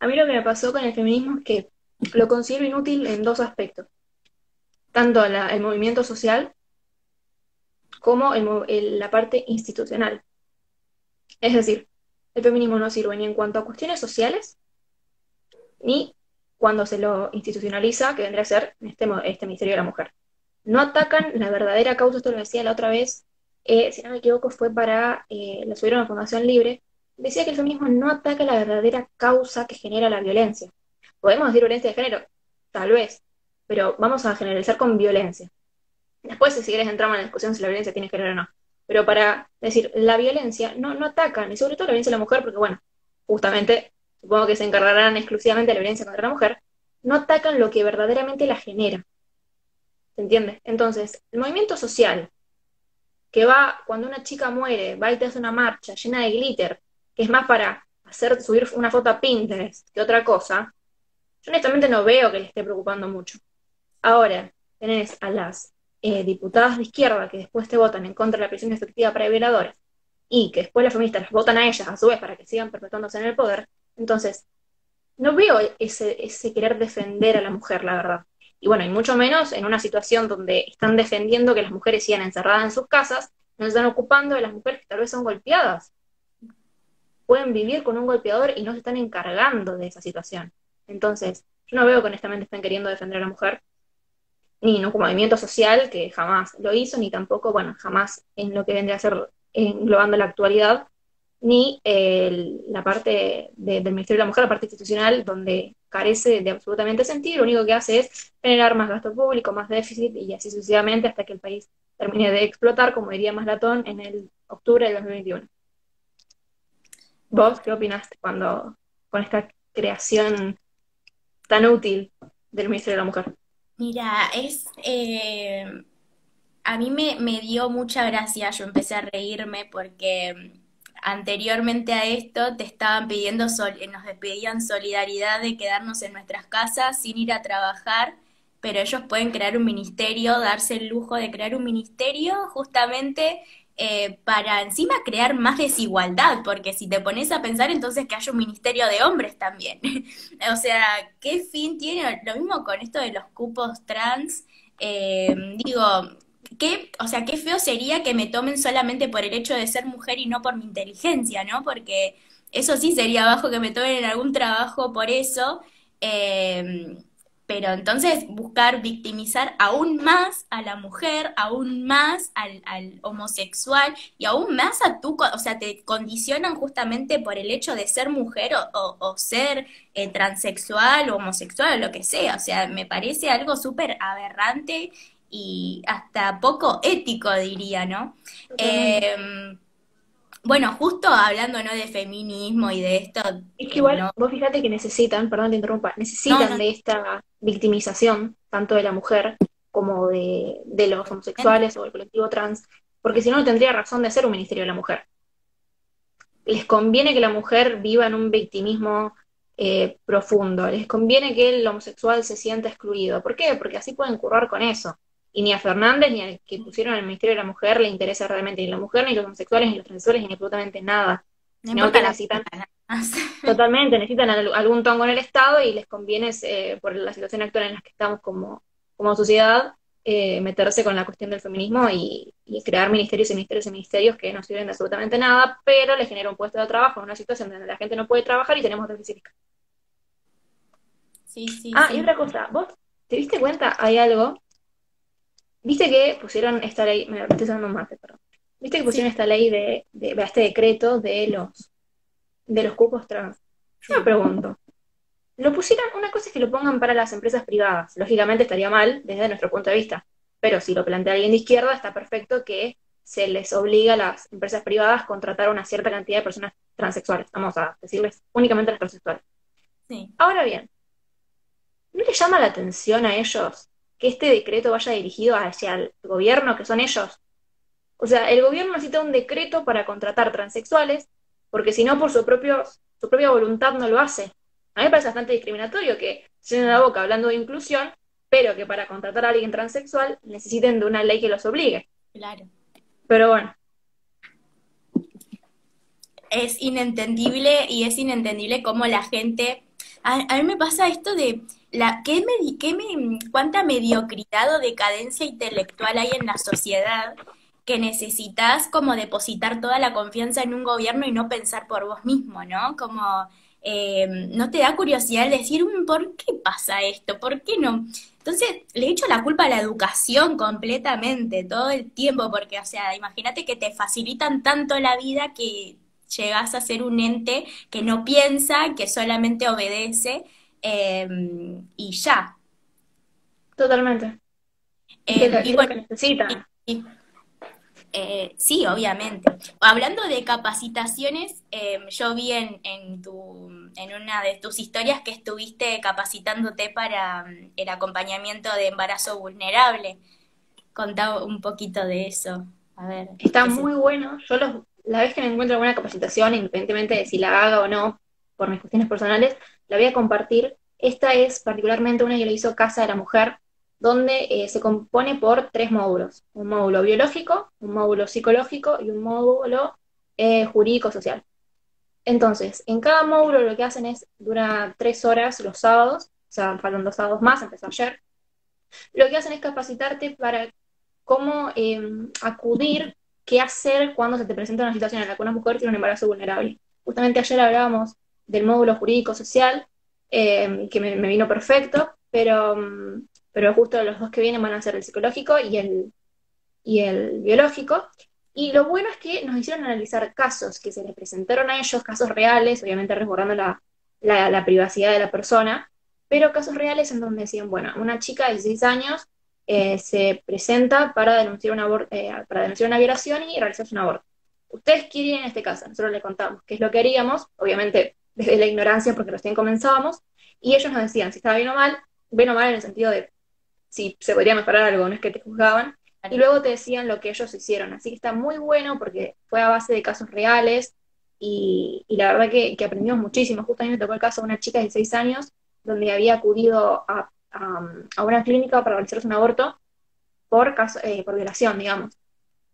A mí lo que me pasó con el feminismo es que lo considero inútil en dos aspectos. tanto el movimiento social como la parte institucional. Es decir, el feminismo no sirve ni en cuanto a cuestiones sociales, ni cuando se lo institucionaliza, que vendría a ser este, este Ministerio de la Mujer. No atacan la verdadera causa, esto lo decía la otra vez, eh, si no me equivoco fue para, eh, subieron a Fundación Libre, decía que el feminismo no ataca la verdadera causa que genera la violencia. ¿Podemos decir violencia de género? Tal vez, pero vamos a generalizar con violencia. Después, si quieres, entramos en la discusión si la violencia tiene género o no. Pero para decir, la violencia no, no atacan, y sobre todo la violencia de la mujer, porque bueno, justamente, supongo que se encargarán exclusivamente de la violencia contra la mujer, no atacan lo que verdaderamente la genera. ¿Se entiende? Entonces, el movimiento social, que va, cuando una chica muere, va y te hace una marcha llena de glitter, que es más para hacer subir una foto a Pinterest que otra cosa, yo honestamente no veo que le esté preocupando mucho. Ahora, tenés a las eh, diputadas de izquierda que después te votan en contra de la prisión efectiva para violadores y que después las feministas las votan a ellas a su vez para que sigan perpetuándose en el poder, entonces no veo ese, querer defender a la mujer, la verdad. Y bueno, y mucho menos en una situación donde están defendiendo que las mujeres sigan encerradas en sus casas, no se están ocupando de las mujeres que tal vez son golpeadas. Pueden vivir con un golpeador y no se están encargando de esa situación. Entonces, yo no veo que honestamente estén queriendo defender a la mujer, ni un movimiento social que jamás lo hizo, ni tampoco, bueno, jamás en lo que vendría a ser englobando la actualidad, ni la parte del Ministerio de la Mujer, la parte institucional, donde carece de absolutamente sentido, lo único que hace es generar más gasto público, más déficit y así sucesivamente hasta que el país termine de explotar, como diría Maslatón, en el octubre del 2021. ¿Vos qué opinaste cuando con esta creación tan útil del Ministerio de la Mujer? Mira, es... Eh, a mí me, me dio mucha gracia, yo empecé a reírme porque anteriormente a esto te estaban pidiendo, nos pedían solidaridad de quedarnos en nuestras casas sin ir a trabajar, pero ellos pueden crear un ministerio, darse el lujo de crear un ministerio justamente eh, para encima crear más desigualdad, porque si te pones a pensar entonces que haya un ministerio de hombres también. o sea, ¿qué fin tiene? Lo mismo con esto de los cupos trans. Eh, digo, qué, o sea, qué feo sería que me tomen solamente por el hecho de ser mujer y no por mi inteligencia, ¿no? Porque eso sí sería bajo que me tomen en algún trabajo por eso. Eh, pero entonces buscar victimizar aún más a la mujer, aún más al, homosexual y aún más a tu, o sea, te condicionan justamente por el hecho de ser mujer o, ser eh, transexual o homosexual o lo que sea. O sea, me parece algo súper aberrante y hasta poco ético, diría, ¿no? Em, bueno, justo hablando ¿no? de feminismo y de esto. Es que igual, vos fíjate que necesitan, perdón te interrumpa, necesitan de esta victimización, tanto de la mujer como de, de los homosexuales o del colectivo trans, porque si no, no tendría razón de ser un ministerio de la mujer. Les conviene que la mujer viva en un victimismo eh, profundo, les conviene que el homosexual se sienta excluido. ¿Por qué? Porque así pueden currar con eso y ni a Fernández ni al que pusieron el Ministerio de la Mujer le interesa realmente ni la mujer, ni los homosexuales, ni los transexuales, ni absolutamente nada. No, que necesitan, totalmente, necesitan algún tongo en el Estado y les conviene, eh, por la situación actual en la que estamos como, como sociedad, eh, meterse con la cuestión del feminismo y, crear ministerios y ministerios y ministerios que no sirven de absolutamente nada, pero les genera un puesto de trabajo en una situación donde la gente no puede trabajar y tenemos déficit Sí, sí. Ah, y otra cosa, vos te diste cuenta, hay algo Viste que pusieron esta ley, me estoy usando mate, perdón. Viste que pusieron esta ley de, de, este decreto de los de los cupos trans. Yo me pregunto, lo pusieron, una cosa es que lo pongan para las empresas privadas, lógicamente estaría mal desde nuestro punto de vista, pero si lo plantea alguien de izquierda, está perfecto que se les obliga a las empresas privadas a contratar una cierta cantidad de personas transexuales, vamos a decirles únicamente a las transexuales. Sí. Ahora bien, ¿no les llama la atención a ellos que este decreto vaya dirigido hacia el gobierno, que son ellos. O sea, el gobierno necesita un decreto para contratar transexuales, porque si no, por su, propio, su propia voluntad no lo hace. A mí me parece bastante discriminatorio que se la boca hablando de inclusión, pero que para contratar a alguien transexual necesiten de una ley que los obligue. Claro. Pero bueno. Es inentendible y es inentendible cómo la gente... a mí me pasa esto de la, ¿qué me, qué me, ¿cuánta mediocridad o decadencia intelectual hay en la sociedad que necesitas como depositar toda la confianza en un gobierno y no pensar por vos mismo, ¿no? Como eh, no te da curiosidad decir, mm, ¿por qué pasa esto? ¿Por qué no? Entonces, le echo la culpa a la educación completamente, todo el tiempo, porque, o sea, imagínate que te facilitan tanto la vida que llegas a ser un ente que no piensa, que solamente obedece em, y ya. Totalmente. Eh, y, bueno, necesita. Eh, sí, obviamente. Hablando de capacitaciones, em, yo vi en, en, tu, en una de tus historias que estuviste capacitándote para el acompañamiento de embarazo vulnerable. Contá un poquito de eso. A ver. Está muy bueno. Yo la vez que me encuentro alguna capacitación, independientemente de si la haga o no, por mis cuestiones personales, la voy a compartir. Esta es particularmente una que lo hizo Casa de la Mujer, donde eh, se compone por tres módulos, un módulo biológico, un módulo psicológico y un módulo eh, jurídico-social. Entonces, en cada módulo lo que hacen es, dura tres horas los sábados, o sea, faltan dos sábados más, empezó ayer, lo que hacen es capacitarte para cómo em, acudir, qué hacer cuando se te presenta una situación en la que una mujer tiene un embarazo vulnerable. Justamente ayer hablábamos del módulo jurídico-social, em, que me, vino perfecto, pero em, pero justo los dos que vienen van a ser el psicológico y el, y el biológico. Y lo bueno es que nos hicieron analizar casos que se les presentaron a ellos, casos reales, obviamente resguardando la, la, privacidad de la persona, pero casos reales en donde decían, bueno, una chica de 16 años eh, se presenta para denunciar, una eh, para denunciar una violación y realizarse un aborto. ¿Ustedes quieren en este caso? Nosotros les contamos qué es lo que haríamos, obviamente desde la ignorancia porque recién comenzábamos, y ellos nos decían si estaba bien o mal, bien o mal en el sentido de si se podría mejorar algo, no es que te juzgaban, y luego te decían lo que ellos hicieron. Así que está muy bueno porque fue a base de casos reales y, la verdad que, aprendimos muchísimo. Justo a mí me tocó el caso de una chica de 16 años donde había acudido a, una clínica para realizarse un aborto por, caso, eh, por violación, digamos.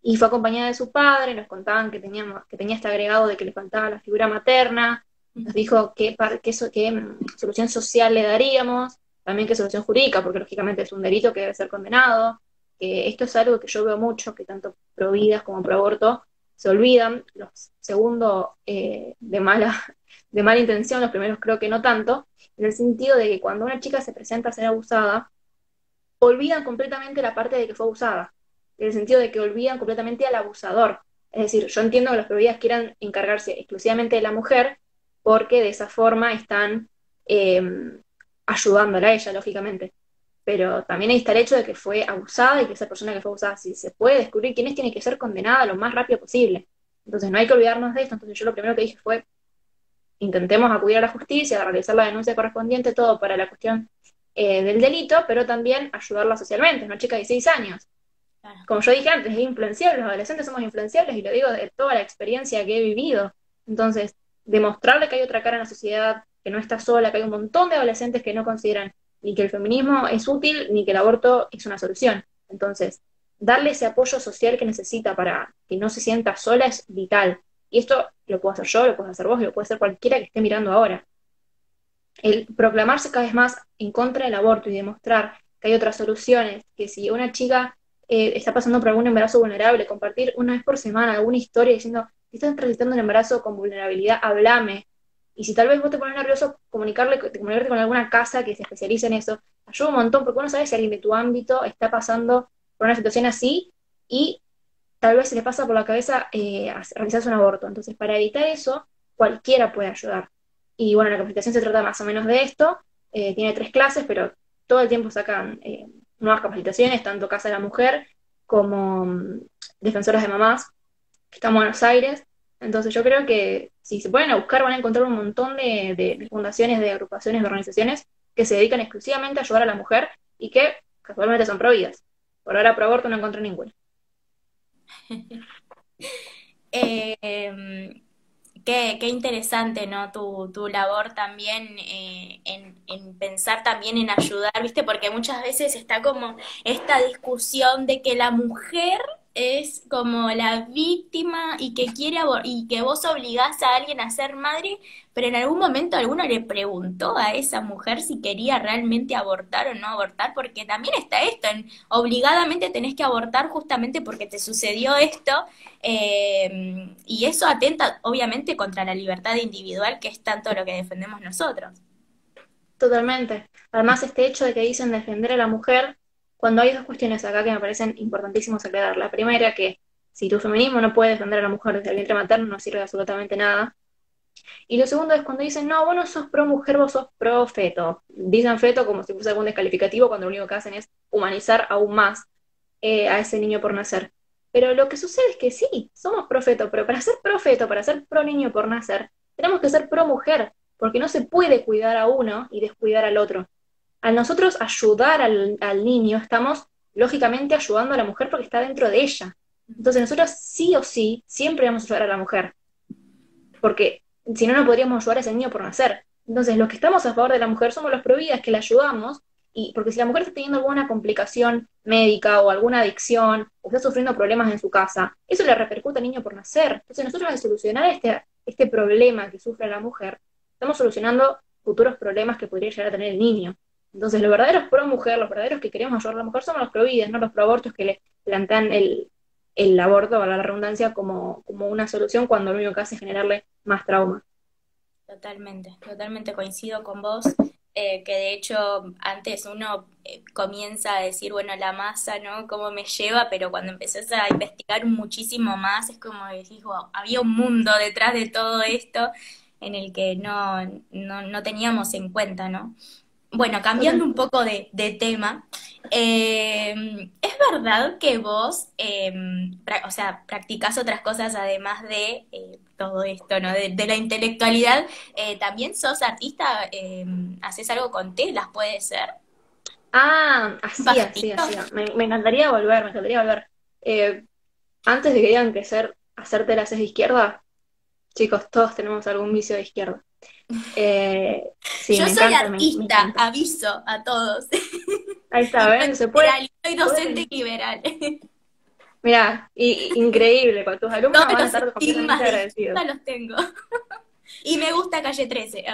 Y fue acompañada de su padre, nos contaban que, teníamos, que tenía este agregado de que le faltaba la figura materna, nos dijo qué, qué, qué mm, solución social le daríamos, también qué solución jurídica, porque lógicamente es un delito que debe ser condenado, que esto es algo que yo veo mucho, que tanto pro vidas como pro aborto se olvidan, los segundos eh, de, mala, de mala intención, los primeros creo que no tanto, en el sentido de que cuando una chica se presenta a ser abusada, olvidan completamente la parte de que fue abusada, en el sentido de que olvidan completamente al abusador. Es decir, yo entiendo que los providas quieran encargarse exclusivamente de la mujer, porque de esa forma están eh, ayudándola a ella, lógicamente. Pero también ahí está el hecho de que fue abusada y que esa persona que fue abusada, si se puede descubrir quién es, tiene que ser condenada lo más rápido posible. Entonces no hay que olvidarnos de esto. Entonces yo lo primero que dije fue, intentemos acudir a la justicia, realizar la denuncia correspondiente, todo para la cuestión eh, del delito, pero también ayudarla socialmente, una chica de 16 años. Como yo dije antes, es influenciable, los adolescentes somos influenciables y lo digo de toda la experiencia que he vivido. Entonces, demostrarle que hay otra cara en la sociedad, que no está sola, que hay un montón de adolescentes que no consideran ni que el feminismo es útil ni que el aborto es una solución. Entonces, darle ese apoyo social que necesita para que no se sienta sola es vital. Y esto lo puedo hacer yo, lo puedo hacer vos, lo puede hacer cualquiera que esté mirando ahora. El proclamarse cada vez más en contra del aborto y demostrar que hay otras soluciones, que si una chica eh, está pasando por algún embarazo vulnerable, compartir una vez por semana alguna historia diciendo, si estás transitando un embarazo con vulnerabilidad, hablame, y si tal vez vos te pones nervioso, comunicarle, comunicarte con alguna casa que se especialice en eso, ayuda un montón, porque uno sabe si alguien de tu ámbito está pasando por una situación así y tal vez se le pasa por la cabeza eh, realizarse un aborto. Entonces, para evitar eso, cualquiera puede ayudar. Y bueno, la capacitación se trata más o menos de esto. Eh, tiene tres clases, pero todo el tiempo sacan eh, nuevas capacitaciones, tanto Casa de la Mujer como mm, Defensoras de Mamás, que están en Buenos Aires. Entonces yo creo que si se pueden a buscar van a encontrar un montón de, fundaciones, de agrupaciones, de organizaciones que se dedican exclusivamente a ayudar a la mujer y que casualmente son prohibidas. Por ahora pro aborto no encontré ninguna. Em, qué, interesante, ¿no? Tu, labor también eh, en, en, pensar también en ayudar, ¿viste? Porque muchas veces está como esta discusión de que la mujer es como la víctima y que quiere y que vos obligás a alguien a ser madre, pero en algún momento alguno le preguntó a esa mujer si quería realmente abortar o no abortar, porque también está esto, en, obligadamente tenés que abortar justamente porque te sucedió esto, eh, y eso atenta obviamente contra la libertad individual, que es tanto lo que defendemos nosotros. Totalmente. Además, este hecho de que dicen defender a la mujer cuando hay dos cuestiones acá que me parecen importantísimos aclarar. La primera, que si tu feminismo no puede defender a la mujer desde el vientre materno, no sirve absolutamente nada. Y lo segundo es cuando dicen, no, vos no sos pro mujer, vos sos pro feto. Dicen feto como si fuese algún descalificativo, cuando lo único que hacen es humanizar aún más eh, a ese niño por nacer. Pero lo que sucede es que sí, somos pro feto, pero para ser pro feto, para ser pro niño por nacer, tenemos que ser pro mujer, porque no se puede cuidar a uno y descuidar al otro al nosotros ayudar al, niño, estamos lógicamente ayudando a la mujer porque está dentro de ella. Entonces nosotros sí o sí siempre vamos a ayudar a la mujer, porque si no, no podríamos ayudar a ese niño por nacer. Entonces los que estamos a favor de la mujer somos los providas que la ayudamos, y porque si la mujer está teniendo alguna complicación médica o alguna adicción, o está sufriendo problemas en su casa, eso le repercute al niño por nacer. Entonces nosotros al solucionar este, este problema que sufre la mujer, estamos solucionando futuros problemas que podría llegar a tener el niño. Entonces, los verdaderos pro mujer, los verdaderos que queremos ayudar a la mujer somos los pro vidas, no los pro abortos que le plantean el, el aborto, a la redundancia, como, como una solución cuando lo único que hace es generarle más trauma. Totalmente, totalmente coincido con vos. Eh, que de hecho antes uno eh, comienza a decir, bueno, la masa, ¿no? ¿Cómo me lleva? Pero cuando empezás a investigar muchísimo más, es como decís, wow, había un mundo detrás de todo esto en el que no, no, no teníamos en cuenta, ¿no? Bueno, cambiando un poco de, tema, em, ¿es verdad que vos, em, o sea, practicás otras cosas además de eh, todo esto, ¿no? De, la intelectualidad, eh, también sos artista, em, haces algo con telas, ¿puede ser? Ah, así, así, así. Me, me, encantaría volver, me encantaría volver. Eh, antes de que digan que ser, hacer telas es de izquierda, chicos, todos tenemos algún vicio de izquierda. Eh, Yo soy artista, aviso a todos. Ahí está, ¿ven? Se puede. Soy docente liberal. Mira, increíble, con tus alumnos van a estar completamente agradecidos. los tengo. y me gusta calle 13.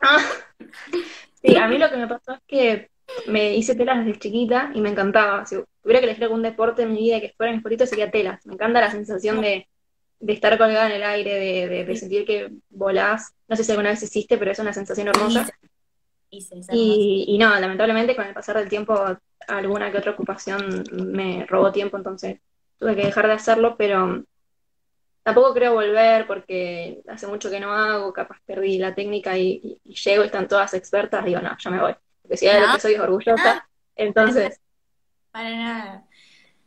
ah, sí, a mí lo que me pasó es que me hice telas desde chiquita y me encantaba. Si tuviera que elegir algún deporte en mi vida que fuera mi favorito sería telas. Me encanta la sensación de de estar colgada en el aire, de, de, sentir que volás. No sé si alguna vez hiciste, pero es una sensación hermosa. y, y, no, lamentablemente con el pasar del tiempo alguna que otra ocupación me robó tiempo, entonces tuve que dejar de hacerlo, pero tampoco creo volver porque hace mucho que no hago, capaz perdí la técnica y, llego y están todas expertas, digo, no, ya me voy. Porque si hay lo que soy orgullosa, entonces... Para nada.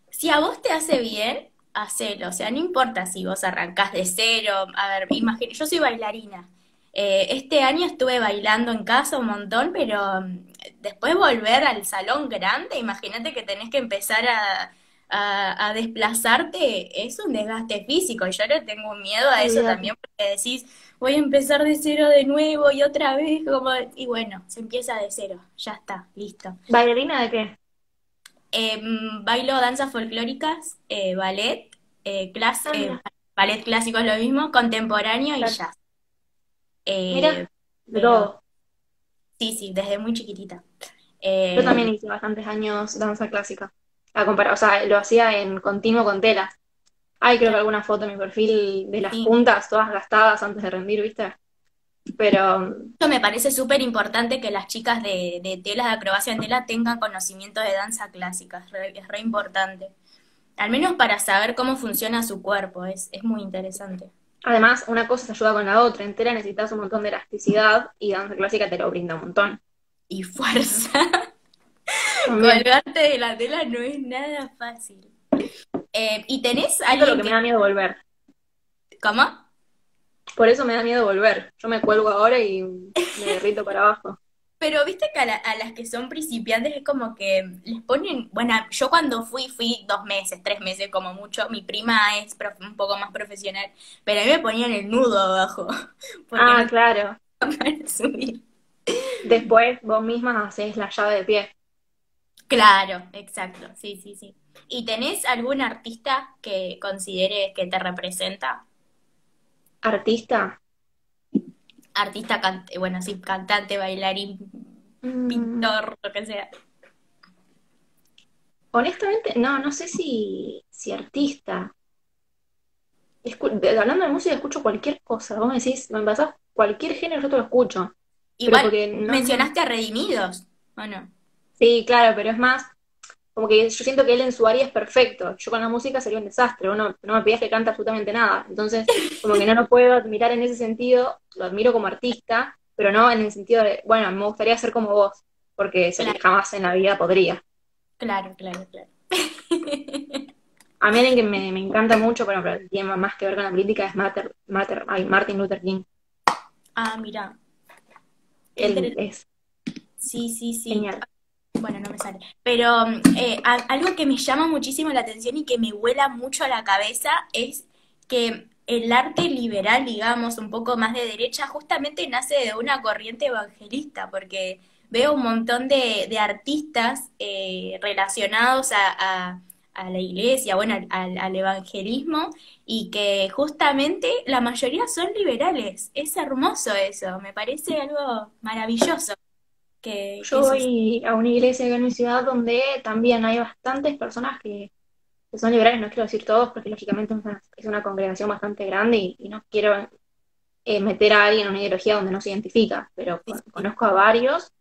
Si a vos te hace bien, hacelo. O sea, no importa si vos arrancás de cero. A ver, imagínate, yo soy bailarina. Eh, este año estuve bailando en casa un montón, pero mm, después volver al salón grande, imagínate que tenés que empezar a, a, desplazarte, es un desgaste físico. Y yo le tengo miedo a eso también, porque decís, voy a empezar de cero de nuevo y otra vez, como, y bueno, se empieza de cero, ya está, listo. ¿Bailarina de qué? Em, bailo danzas folclóricas, eh, ballet, eh, clase, eh, ballet clásico es lo mismo, contemporáneo y jazz. Mira, de todo. Sí, sí, desde muy chiquitita. Yo también hice bastantes años danza clásica. A comparar, o sea, lo hacía en continuo con telas. Hay creo que alguna foto en mi perfil de las puntas, todas gastadas antes de rendir, ¿viste? Pero. Esto me parece súper importante que las chicas de, de, telas de acrobacia en tela tengan conocimiento de danza clásica, es re, importante. Al menos para saber cómo funciona su cuerpo, es, es muy interesante. Además, una cosa se ayuda con la otra. En tela necesitas un montón de elasticidad y danza clásica te lo brinda un montón. Y fuerza. Colgarte de la tela no es nada fácil. Eh, ¿Y tenés algo lo que, me da miedo volver. ¿Cómo? Por eso me da miedo volver. Yo me cuelgo ahora y me derrito para abajo. Pero viste que a, las que son principiantes es como que les ponen, bueno, yo cuando fui, fui dos meses, tres meses como mucho, mi prima es un poco más profesional, pero a mí me ponían el nudo abajo. Ah, claro. Después vos misma haces la llave de pie. Claro, exacto, sí, sí, sí. ¿Y tenés algún artista que consideres que te representa? Artista. Artista, bueno, sí, cantante, bailarín, mm. pintor, lo que sea. Honestamente, no, no sé si, si artista. hablando de música, escucho cualquier cosa. Vos me decís, me pasás cualquier género, yo te lo escucho. Igual, mencionaste a Redimidos, ¿o no? Sí, claro, pero es más, como que yo siento que él en su área es perfecto. Yo con la música sería un desastre, uno no me pidas que cante absolutamente nada. Entonces, como que no lo puedo admirar en ese sentido, lo admiro como artista, pero no en el sentido de, bueno, me gustaría ser como vos, porque jamás en la vida podría. Claro, claro, claro. A mí alguien que me, me, encanta mucho, pero tiene más que ver con la política, es Martin Luther King. Ah, mira. Él es. Sí, sí, sí. Genial. Bueno, no me sale. Pero eh, algo que me llama muchísimo la atención y que me vuela mucho a la cabeza es que el arte liberal, digamos, un poco más de derecha, justamente nace de una corriente evangelista, porque veo un montón de, artistas eh, relacionados a, la iglesia, bueno, al, evangelismo, y que justamente la mayoría son liberales. Es hermoso eso, me parece algo maravilloso. Que, Yo voy a una iglesia en mi ciudad donde también hay bastantes personas que, son liberales, no quiero decir todos, porque lógicamente es una, congregación bastante grande y, no quiero eh, meter a alguien en una ideología donde no se identifica, pero conozco a varios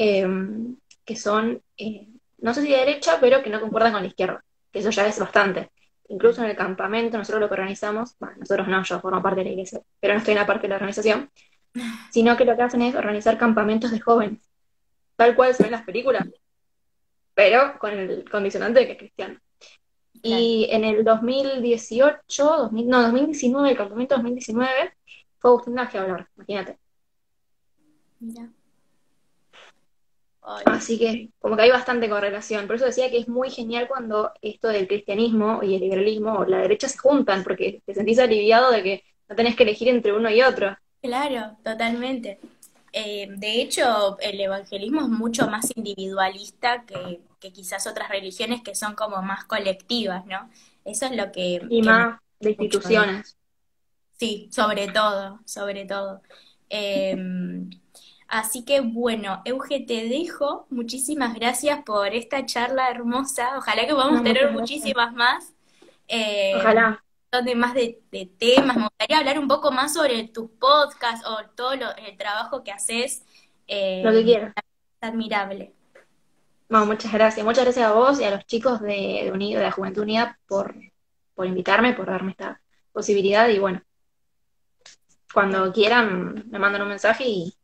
Em, que son, eh, no sé si de derecha, pero que no concuerdan con la izquierda, que eso ya es bastante. Incluso en el campamento, nosotros lo que organizamos, bueno, nosotros no, yo formo parte de la iglesia, pero no estoy en la parte de la organización, sino que lo que hacen es organizar campamentos de jóvenes, tal cual se ven las películas, pero con el condicionante de que es cristiano. Y en el 2018, no, 2019, el campamento 2019, fue Agustín a hablar, imagínate. Mira. Así que como que hay bastante correlación. Por eso decía que es muy genial cuando esto del cristianismo y el liberalismo o la derecha se juntan, porque te sentís aliviado de que no tenés que elegir entre uno y otro. Claro, totalmente. Eh, de hecho, el evangelismo es mucho más individualista que, quizás otras religiones que son como más colectivas, ¿no? Eso es lo que... Y más de instituciones. Sí, sobre todo, sobre todo. Eh, Así que bueno, Euge, te dejo. Muchísimas gracias por esta charla hermosa. Ojalá que podamos tener muchísimas más. Eh, Ojalá. Donde más de, temas. Me gustaría hablar un poco más sobre tus podcasts o todo el trabajo que haces. Eh, lo que quieras. admirable. Bueno, muchas gracias. Muchas gracias a vos y a los chicos de, Unido, de la Juventud Unida por, por invitarme, por darme esta posibilidad. Y bueno, cuando quieran, me mandan un mensaje y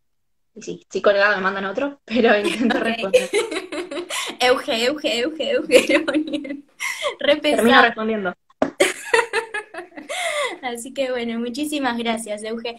sí, sí colgado me mandan otro, pero intento responder. Euge, Euge, Euge, Euge. Termino respondiendo. Así que bueno, muchísimas gracias, Euge.